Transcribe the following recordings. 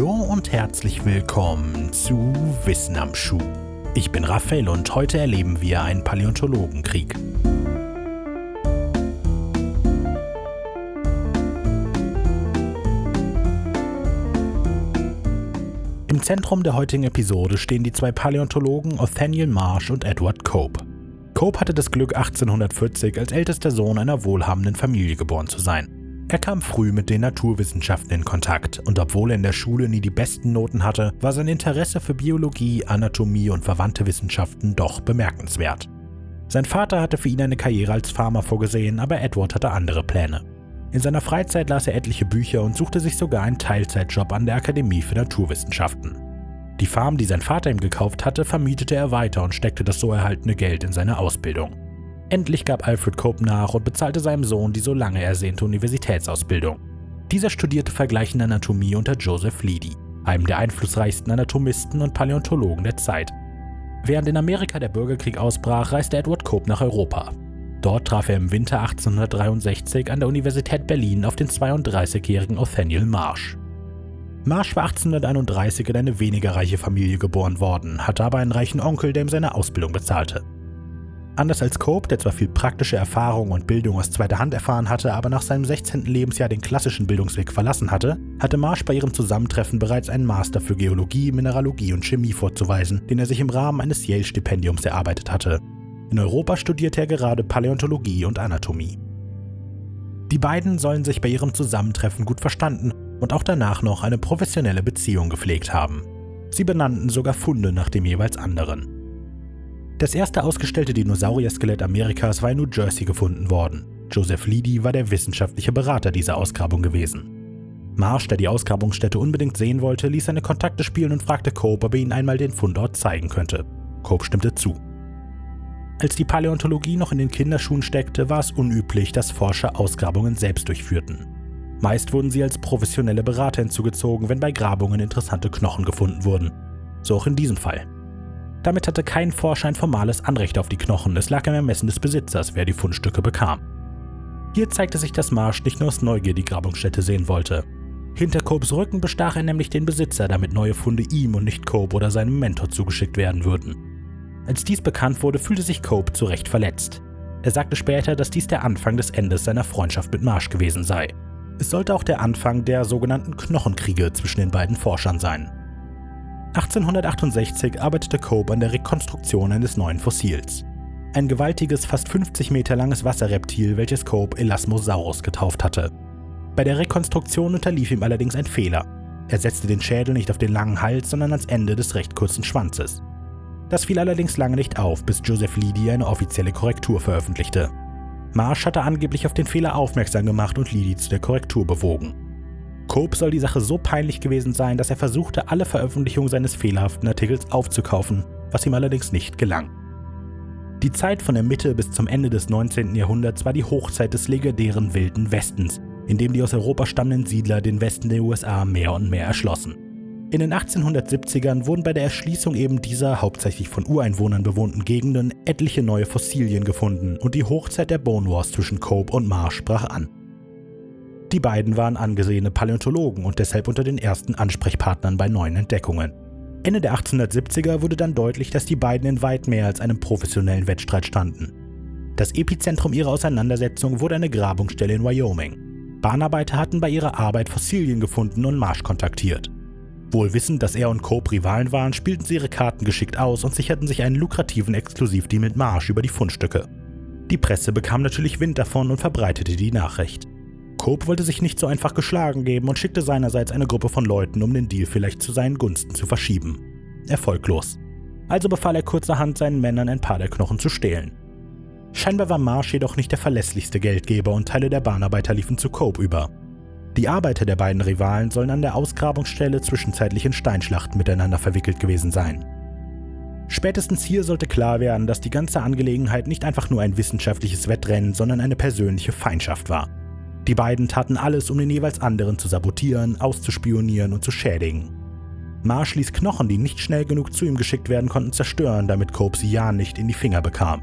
Hallo und herzlich willkommen zu Wissen am Schuh. Ich bin Raphael und heute erleben wir einen Paläontologenkrieg. Im Zentrum der heutigen Episode stehen die zwei Paläontologen Othaniel Marsh und Edward Cope. Cope hatte das Glück, 1840 als ältester Sohn einer wohlhabenden Familie geboren zu sein. Er kam früh mit den Naturwissenschaften in Kontakt und obwohl er in der Schule nie die besten Noten hatte, war sein Interesse für Biologie, Anatomie und verwandte Wissenschaften doch bemerkenswert. Sein Vater hatte für ihn eine Karriere als Farmer vorgesehen, aber Edward hatte andere Pläne. In seiner Freizeit las er etliche Bücher und suchte sich sogar einen Teilzeitjob an der Akademie für Naturwissenschaften. Die Farm, die sein Vater ihm gekauft hatte, vermietete er weiter und steckte das so erhaltene Geld in seine Ausbildung. Endlich gab Alfred Cope nach und bezahlte seinem Sohn die so lange ersehnte Universitätsausbildung. Dieser studierte vergleichende Anatomie unter Joseph Leedy, einem der einflussreichsten Anatomisten und Paläontologen der Zeit. Während in Amerika der Bürgerkrieg ausbrach, reiste Edward Cope nach Europa. Dort traf er im Winter 1863 an der Universität Berlin auf den 32-jährigen Othaniel Marsh. Marsh war 1831 in eine weniger reiche Familie geboren worden, hatte aber einen reichen Onkel, der ihm seine Ausbildung bezahlte. Anders als Cope, der zwar viel praktische Erfahrung und Bildung aus zweiter Hand erfahren hatte, aber nach seinem 16. Lebensjahr den klassischen Bildungsweg verlassen hatte, hatte Marsh bei ihrem Zusammentreffen bereits einen Master für Geologie, Mineralogie und Chemie vorzuweisen, den er sich im Rahmen eines Yale-Stipendiums erarbeitet hatte. In Europa studierte er gerade Paläontologie und Anatomie. Die beiden sollen sich bei ihrem Zusammentreffen gut verstanden und auch danach noch eine professionelle Beziehung gepflegt haben. Sie benannten sogar Funde nach dem jeweils anderen. Das erste ausgestellte Dinosaurier-Skelett Amerikas war in New Jersey gefunden worden. Joseph Leedy war der wissenschaftliche Berater dieser Ausgrabung gewesen. Marsh, der die Ausgrabungsstätte unbedingt sehen wollte, ließ seine Kontakte spielen und fragte Cope, ob er ihnen einmal den Fundort zeigen könnte. Cope stimmte zu. Als die Paläontologie noch in den Kinderschuhen steckte, war es unüblich, dass Forscher Ausgrabungen selbst durchführten. Meist wurden sie als professionelle Berater hinzugezogen, wenn bei Grabungen interessante Knochen gefunden wurden. So auch in diesem Fall. Damit hatte kein Forscher ein formales Anrecht auf die Knochen, es lag im Ermessen des Besitzers, wer die Fundstücke bekam. Hier zeigte sich, dass Marsh nicht nur aus Neugier die Grabungsstätte sehen wollte. Hinter Copes Rücken bestach er nämlich den Besitzer, damit neue Funde ihm und nicht Cope oder seinem Mentor zugeschickt werden würden. Als dies bekannt wurde, fühlte sich Cope zu Recht verletzt. Er sagte später, dass dies der Anfang des Endes seiner Freundschaft mit Marsh gewesen sei. Es sollte auch der Anfang der sogenannten Knochenkriege zwischen den beiden Forschern sein. 1868 arbeitete Cope an der Rekonstruktion eines neuen Fossils. Ein gewaltiges, fast 50 Meter langes Wasserreptil, welches Cope Elasmosaurus getauft hatte. Bei der Rekonstruktion unterlief ihm allerdings ein Fehler. Er setzte den Schädel nicht auf den langen Hals, sondern ans Ende des recht kurzen Schwanzes. Das fiel allerdings lange nicht auf, bis Joseph Leedy eine offizielle Korrektur veröffentlichte. Marsh hatte angeblich auf den Fehler aufmerksam gemacht und Leedy zu der Korrektur bewogen. Cope soll die Sache so peinlich gewesen sein, dass er versuchte, alle Veröffentlichungen seines fehlerhaften Artikels aufzukaufen, was ihm allerdings nicht gelang. Die Zeit von der Mitte bis zum Ende des 19. Jahrhunderts war die Hochzeit des legendären Wilden Westens, in dem die aus Europa stammenden Siedler den Westen der USA mehr und mehr erschlossen. In den 1870ern wurden bei der Erschließung eben dieser hauptsächlich von Ureinwohnern bewohnten Gegenden etliche neue Fossilien gefunden und die Hochzeit der Bone Wars zwischen Cope und Marsh brach an. Die beiden waren angesehene Paläontologen und deshalb unter den ersten Ansprechpartnern bei neuen Entdeckungen. Ende der 1870er wurde dann deutlich, dass die beiden in weit mehr als einem professionellen Wettstreit standen. Das Epizentrum ihrer Auseinandersetzung wurde eine Grabungsstelle in Wyoming. Bahnarbeiter hatten bei ihrer Arbeit Fossilien gefunden und Marsh kontaktiert. Wohl wissend, dass er und Cope Rivalen waren, spielten sie ihre Karten geschickt aus und sicherten sich einen lukrativen Exklusivdeal mit Marsh über die Fundstücke. Die Presse bekam natürlich Wind davon und verbreitete die Nachricht. Cope wollte sich nicht so einfach geschlagen geben und schickte seinerseits eine Gruppe von Leuten, um den Deal vielleicht zu seinen Gunsten zu verschieben. Erfolglos. Also befahl er kurzerhand seinen Männern ein paar der Knochen zu stehlen. Scheinbar war Marsh jedoch nicht der verlässlichste Geldgeber und Teile der Bahnarbeiter liefen zu Cope über. Die Arbeiter der beiden Rivalen sollen an der Ausgrabungsstelle zwischenzeitlich in Steinschlachten miteinander verwickelt gewesen sein. Spätestens hier sollte klar werden, dass die ganze Angelegenheit nicht einfach nur ein wissenschaftliches Wettrennen, sondern eine persönliche Feindschaft war. Die beiden taten alles, um den jeweils anderen zu sabotieren, auszuspionieren und zu schädigen. Marsh ließ Knochen, die nicht schnell genug zu ihm geschickt werden konnten, zerstören, damit Cope sie ja nicht in die Finger bekam.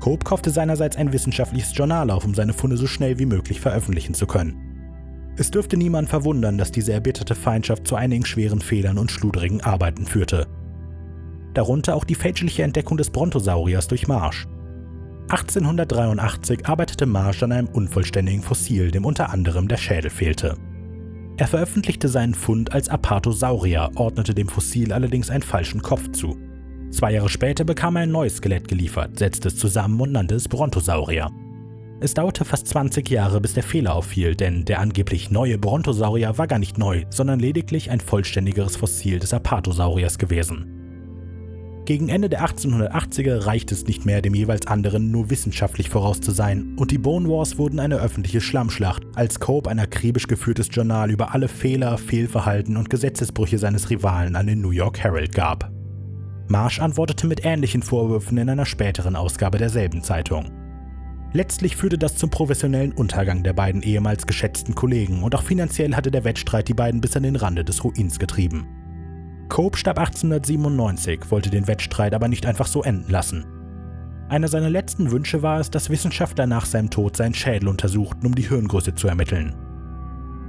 Cope kaufte seinerseits ein wissenschaftliches Journal auf, um seine Funde so schnell wie möglich veröffentlichen zu können. Es dürfte niemand verwundern, dass diese erbitterte Feindschaft zu einigen schweren Fehlern und schludrigen Arbeiten führte. Darunter auch die fälschliche Entdeckung des Brontosauriers durch Marsh. 1883 arbeitete Marsh an einem unvollständigen Fossil, dem unter anderem der Schädel fehlte. Er veröffentlichte seinen Fund als Apatosaurier, ordnete dem Fossil allerdings einen falschen Kopf zu. Zwei Jahre später bekam er ein neues Skelett geliefert, setzte es zusammen und nannte es Brontosaurier. Es dauerte fast 20 Jahre, bis der Fehler auffiel, denn der angeblich neue Brontosaurier war gar nicht neu, sondern lediglich ein vollständigeres Fossil des Apatosauriers gewesen. Gegen Ende der 1880er reichte es nicht mehr, dem jeweils anderen nur wissenschaftlich voraus zu sein, und die Bone Wars wurden eine öffentliche Schlammschlacht, als Cope ein akribisch geführtes Journal über alle Fehler, Fehlverhalten und Gesetzesbrüche seines Rivalen an den New York Herald gab. Marsh antwortete mit ähnlichen Vorwürfen in einer späteren Ausgabe derselben Zeitung. Letztlich führte das zum professionellen Untergang der beiden ehemals geschätzten Kollegen und auch finanziell hatte der Wettstreit die beiden bis an den Rande des Ruins getrieben. Cope starb 1897, wollte den Wettstreit aber nicht einfach so enden lassen. Einer seiner letzten Wünsche war es, dass Wissenschaftler nach seinem Tod seinen Schädel untersuchten, um die Hirngröße zu ermitteln.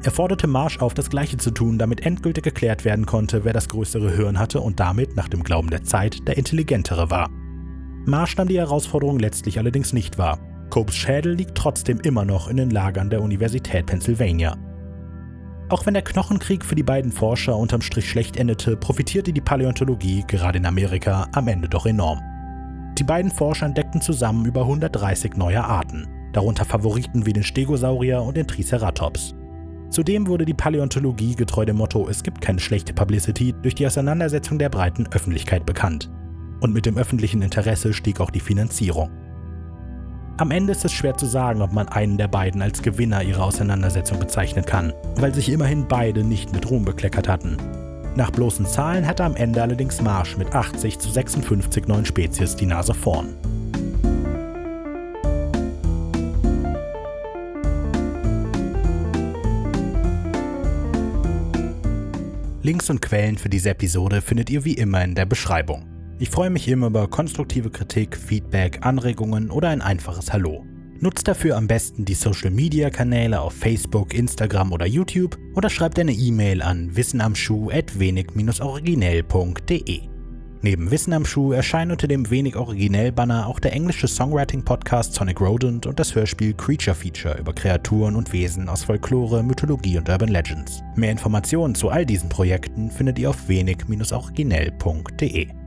Er forderte Marsh auf, das Gleiche zu tun, damit endgültig geklärt werden konnte, wer das größere Hirn hatte und damit, nach dem Glauben der Zeit, der intelligentere war. Marsh nahm die Herausforderung letztlich allerdings nicht wahr. Copes Schädel liegt trotzdem immer noch in den Lagern der Universität Pennsylvania. Auch wenn der Knochenkrieg für die beiden Forscher unterm Strich schlecht endete, profitierte die Paläontologie, gerade in Amerika, am Ende doch enorm. Die beiden Forscher entdeckten zusammen über 130 neue Arten, darunter Favoriten wie den Stegosaurier und den Triceratops. Zudem wurde die Paläontologie getreu dem Motto Es gibt keine schlechte Publicity durch die Auseinandersetzung der breiten Öffentlichkeit bekannt. Und mit dem öffentlichen Interesse stieg auch die Finanzierung. Am Ende ist es schwer zu sagen, ob man einen der beiden als Gewinner ihrer Auseinandersetzung bezeichnen kann, weil sich immerhin beide nicht mit Ruhm bekleckert hatten. Nach bloßen Zahlen hatte am Ende allerdings Marsh mit 80 zu 56 neuen Spezies die Nase vorn. Links und Quellen für diese Episode findet ihr wie immer in der Beschreibung. Ich freue mich immer über konstruktive Kritik, Feedback, Anregungen oder ein einfaches Hallo. Nutzt dafür am besten die Social Media Kanäle auf Facebook, Instagram oder YouTube oder schreibt eine E-Mail an wissenamschuh@wenig-originell.de. Neben Wissen am Schuh erscheinen unter dem wenig originell Banner auch der englische Songwriting Podcast Sonic Rodent und das Hörspiel Creature Feature über Kreaturen und Wesen aus Folklore, Mythologie und Urban Legends. Mehr Informationen zu all diesen Projekten findet ihr auf wenig-originell.de.